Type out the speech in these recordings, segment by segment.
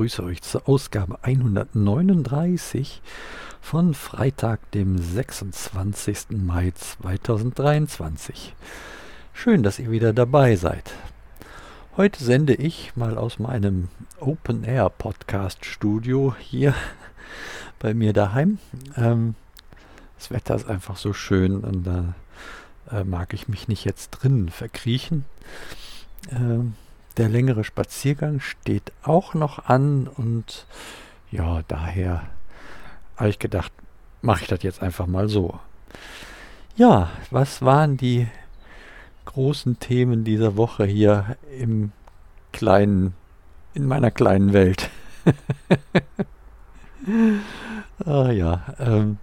Hallo, ja, ich grüße euch zur Ausgabe 139 von Freitag, dem 26. Mai 2023. Schön, dass ihr wieder dabei seid. Heute sende ich mal aus meinem Open Air Podcast Studio hier bei mir daheim. Ähm, das Wetter ist einfach so schön und da äh, mag ich mich nicht jetzt drinnen verkriechen. Ähm, der längere Spaziergang steht auch noch an und ja, daher habe ich gedacht, mache ich das jetzt einfach mal so. Ja, was waren die großen Themen dieser Woche hier im kleinen, in meiner kleinen Welt? ah ja, ähm,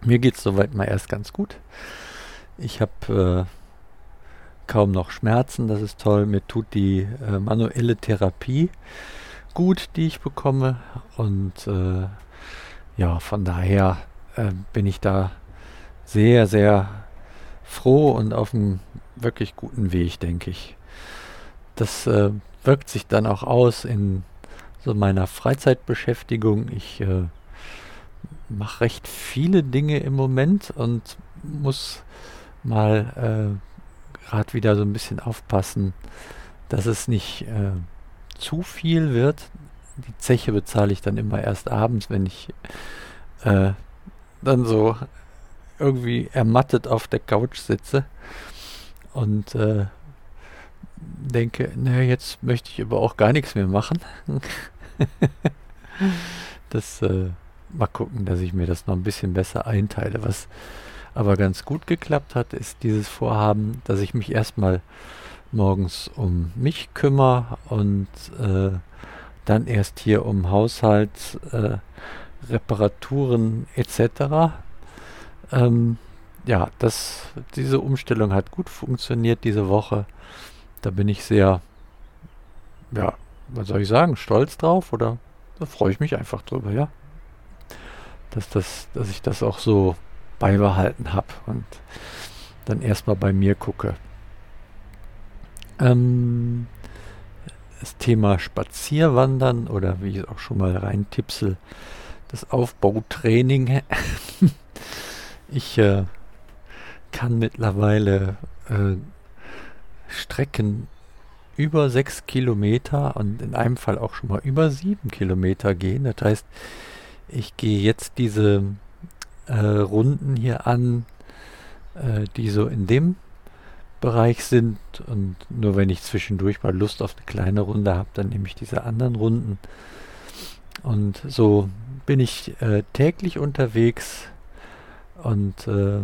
mir geht es soweit mal erst ganz gut. Ich habe äh, kaum noch Schmerzen, das ist toll. Mir tut die äh, manuelle Therapie gut, die ich bekomme. Und äh, ja, von daher äh, bin ich da sehr, sehr froh und auf einem wirklich guten Weg, denke ich. Das äh, wirkt sich dann auch aus in so meiner Freizeitbeschäftigung. Ich äh, mache recht viele Dinge im Moment und muss mal äh, gerade wieder so ein bisschen aufpassen, dass es nicht äh, zu viel wird. Die Zeche bezahle ich dann immer erst abends, wenn ich äh, dann so irgendwie ermattet auf der Couch sitze und äh, denke, naja, jetzt möchte ich aber auch gar nichts mehr machen. das äh, mal gucken, dass ich mir das noch ein bisschen besser einteile. Was aber ganz gut geklappt hat, ist dieses Vorhaben, dass ich mich erstmal morgens um mich kümmere und äh, dann erst hier um Haushalt, äh, Reparaturen etc. Ähm, ja, das, diese Umstellung hat gut funktioniert diese Woche. Da bin ich sehr, ja, was soll ich sagen, stolz drauf oder da freue ich mich einfach drüber, ja. Dass, das, dass ich das auch so beibehalten habe und dann erstmal bei mir gucke. Ähm, das Thema Spazierwandern oder wie ich auch schon mal rein tipsel, das Aufbautraining. ich äh, kann mittlerweile äh, Strecken über sechs Kilometer und in einem Fall auch schon mal über sieben Kilometer gehen. Das heißt, ich gehe jetzt diese äh, Runden hier an, äh, die so in dem Bereich sind. Und nur wenn ich zwischendurch mal Lust auf eine kleine Runde habe, dann nehme ich diese anderen Runden. Und so bin ich äh, täglich unterwegs und äh,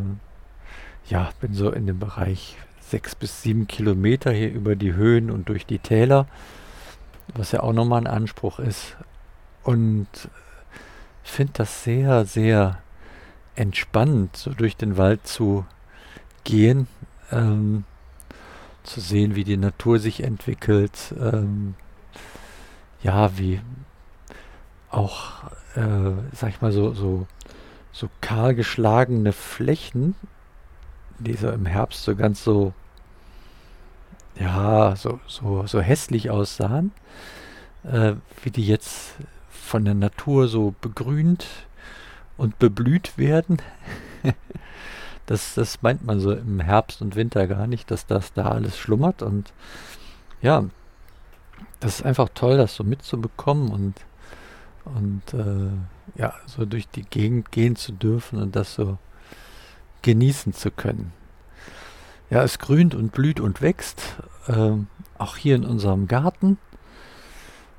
ja, bin so in dem Bereich sechs bis sieben Kilometer hier über die Höhen und durch die Täler, was ja auch nochmal ein Anspruch ist. Und finde das sehr, sehr entspannend, so durch den Wald zu gehen, ähm, zu sehen, wie die Natur sich entwickelt, ähm, ja, wie auch, äh, sag ich mal, so, so, so kahl geschlagene Flächen, die so im Herbst so ganz so, ja, so, so, so hässlich aussahen, äh, wie die jetzt von der Natur so begrünt und beblüht werden. das, das meint man so im Herbst und Winter gar nicht, dass das da alles schlummert. Und ja, das ist einfach toll, das so mitzubekommen und, und äh, ja, so durch die Gegend gehen zu dürfen und das so genießen zu können. Ja, es grünt und blüht und wächst, ähm, auch hier in unserem Garten.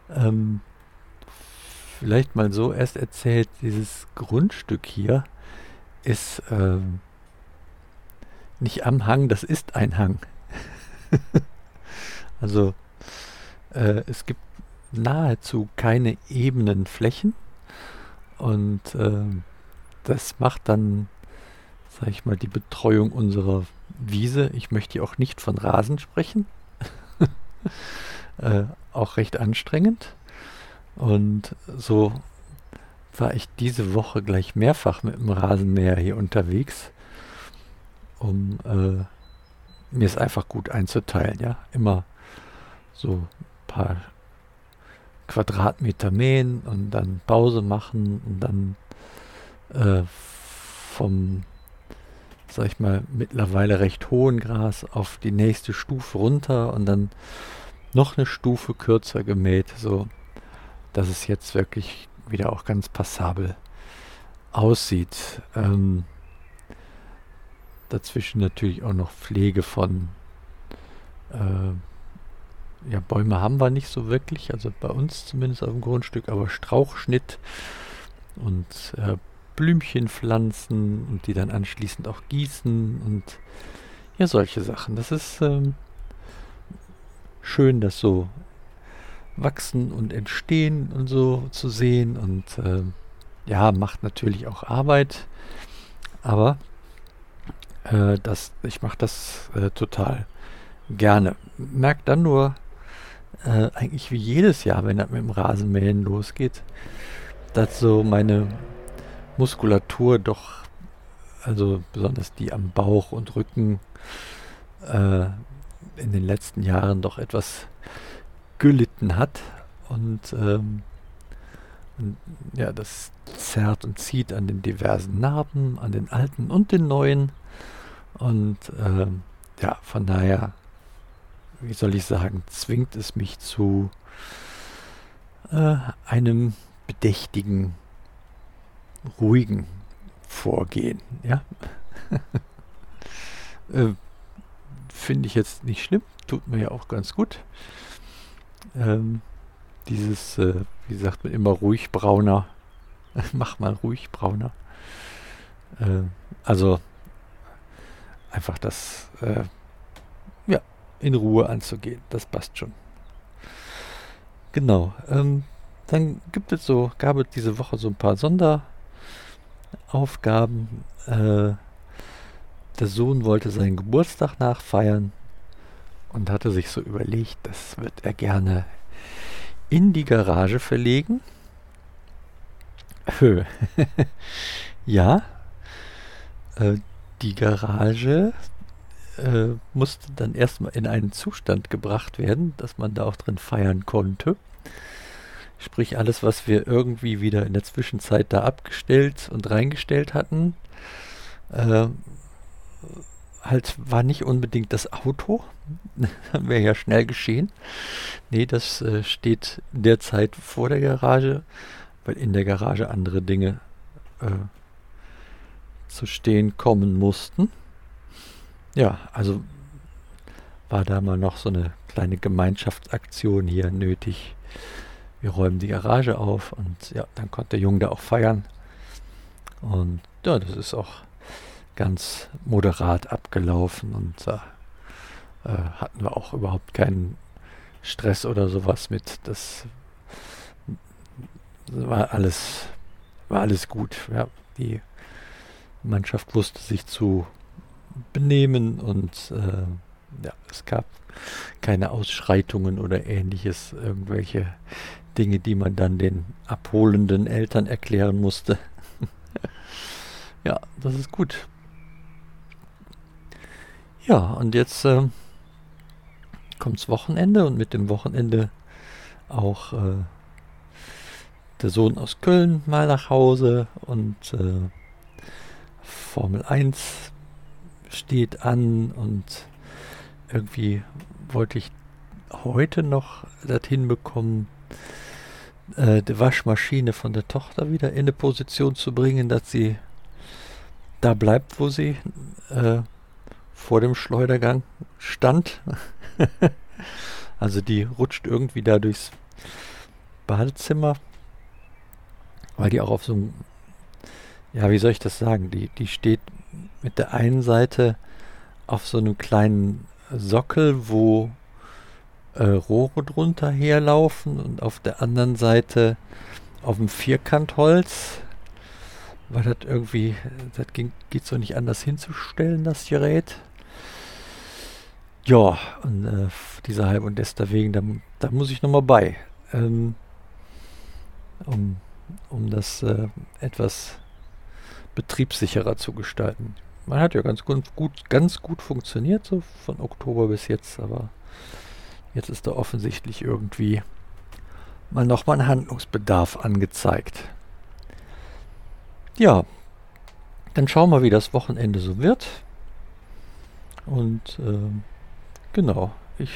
Ähm, vielleicht mal so erst erzählt, dieses Grundstück hier ist ähm, nicht am Hang, das ist ein Hang. also äh, es gibt nahezu keine ebenen Flächen und äh, das macht dann, sag ich mal, die Betreuung unserer Wiese. Ich möchte hier auch nicht von Rasen sprechen. äh, auch recht anstrengend. Und so war ich diese Woche gleich mehrfach mit dem Rasenmäher hier unterwegs, um äh, mir es einfach gut einzuteilen. Ja, immer so ein paar Quadratmeter mähen und dann Pause machen und dann äh, vom, sag ich mal, mittlerweile recht hohen Gras auf die nächste Stufe runter und dann noch eine Stufe kürzer gemäht, so dass es jetzt wirklich wieder auch ganz passabel aussieht. Ähm, dazwischen natürlich auch noch Pflege von äh, ja, Bäume haben wir nicht so wirklich, also bei uns zumindest auf dem Grundstück, aber Strauchschnitt und äh, Blümchen pflanzen und die dann anschließend auch gießen und ja, solche Sachen. Das ist ähm, schön, das so wachsen und entstehen und so zu sehen und äh, ja, macht natürlich auch Arbeit, aber äh, das, ich mache das äh, total gerne. Merkt dann nur, äh, eigentlich wie jedes Jahr, wenn das mit dem Rasenmähen losgeht, dass so meine Muskulatur doch, also besonders die am Bauch und Rücken, äh, in den letzten Jahren doch etwas gelitten hat. Und, ähm, ja, das zerrt und zieht an den diversen Narben, an den alten und den neuen. Und ähm, ja, von daher, wie soll ich sagen, zwingt es mich zu äh, einem bedächtigen, ruhigen Vorgehen. Ja. äh, Finde ich jetzt nicht schlimm, tut mir ja auch ganz gut. Ähm, dieses, äh, wie sagt man immer, ruhig brauner. Mach mal ruhig brauner. Äh, also einfach das äh, ja, in Ruhe anzugehen. Das passt schon. Genau. Ähm, dann gibt es so, gab es diese Woche so ein paar Sonderaufgaben. Äh, der Sohn wollte seinen Geburtstag nachfeiern und hatte sich so überlegt, das wird er gerne in die Garage verlegen. ja, äh, die Garage äh, musste dann erstmal in einen Zustand gebracht werden, dass man da auch drin feiern konnte. Sprich, alles, was wir irgendwie wieder in der Zwischenzeit da abgestellt und reingestellt hatten, äh, halt war nicht unbedingt das Auto. Wäre ja schnell geschehen. Nee, das äh, steht derzeit vor der Garage, weil in der Garage andere Dinge äh, zu stehen kommen mussten. Ja, also war da mal noch so eine kleine Gemeinschaftsaktion hier nötig. Wir räumen die Garage auf und ja, dann konnte der Junge da auch feiern. Und ja, das ist auch ganz moderat abgelaufen und äh, hatten wir auch überhaupt keinen Stress oder sowas mit. Das war alles, war alles gut. Ja, die Mannschaft wusste sich zu benehmen und äh, ja, es gab keine Ausschreitungen oder ähnliches, irgendwelche Dinge, die man dann den abholenden Eltern erklären musste. ja, das ist gut. Ja, und jetzt äh, kommt's Wochenende und mit dem Wochenende auch äh, der Sohn aus Köln mal nach Hause und äh, Formel 1 steht an und irgendwie wollte ich heute noch dorthin bekommen, äh, die Waschmaschine von der Tochter wieder in eine Position zu bringen, dass sie da bleibt, wo sie äh, vor dem Schleudergang stand. also die rutscht irgendwie da durchs Badezimmer, weil die auch auf so einem ja, wie soll ich das sagen? Die, die steht mit der einen Seite auf so einem kleinen Sockel, wo äh, Rohre drunter herlaufen und auf der anderen Seite auf dem Vierkantholz, weil das irgendwie, das geht so nicht anders hinzustellen, das Gerät. Ja, und äh, dieser Halb und deswegen, da, da muss ich nochmal bei, ähm, um, um das äh, etwas betriebssicherer zu gestalten. Man hat ja ganz gut, gut, ganz gut funktioniert, so von Oktober bis jetzt, aber Jetzt ist da offensichtlich irgendwie mal nochmal ein Handlungsbedarf angezeigt. Ja, dann schauen wir, wie das Wochenende so wird. Und äh, genau, ich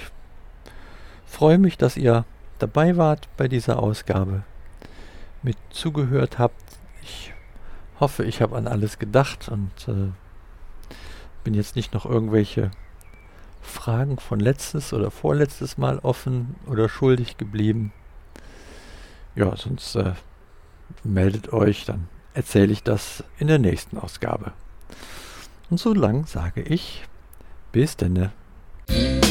freue mich, dass ihr dabei wart bei dieser Ausgabe, mit zugehört habt. Ich hoffe, ich habe an alles gedacht und äh, bin jetzt nicht noch irgendwelche Fragen von letztes oder vorletztes Mal offen oder schuldig geblieben. Ja, sonst äh, meldet euch, dann erzähle ich das in der nächsten Ausgabe. Und so lang sage ich, bis denne. Bye.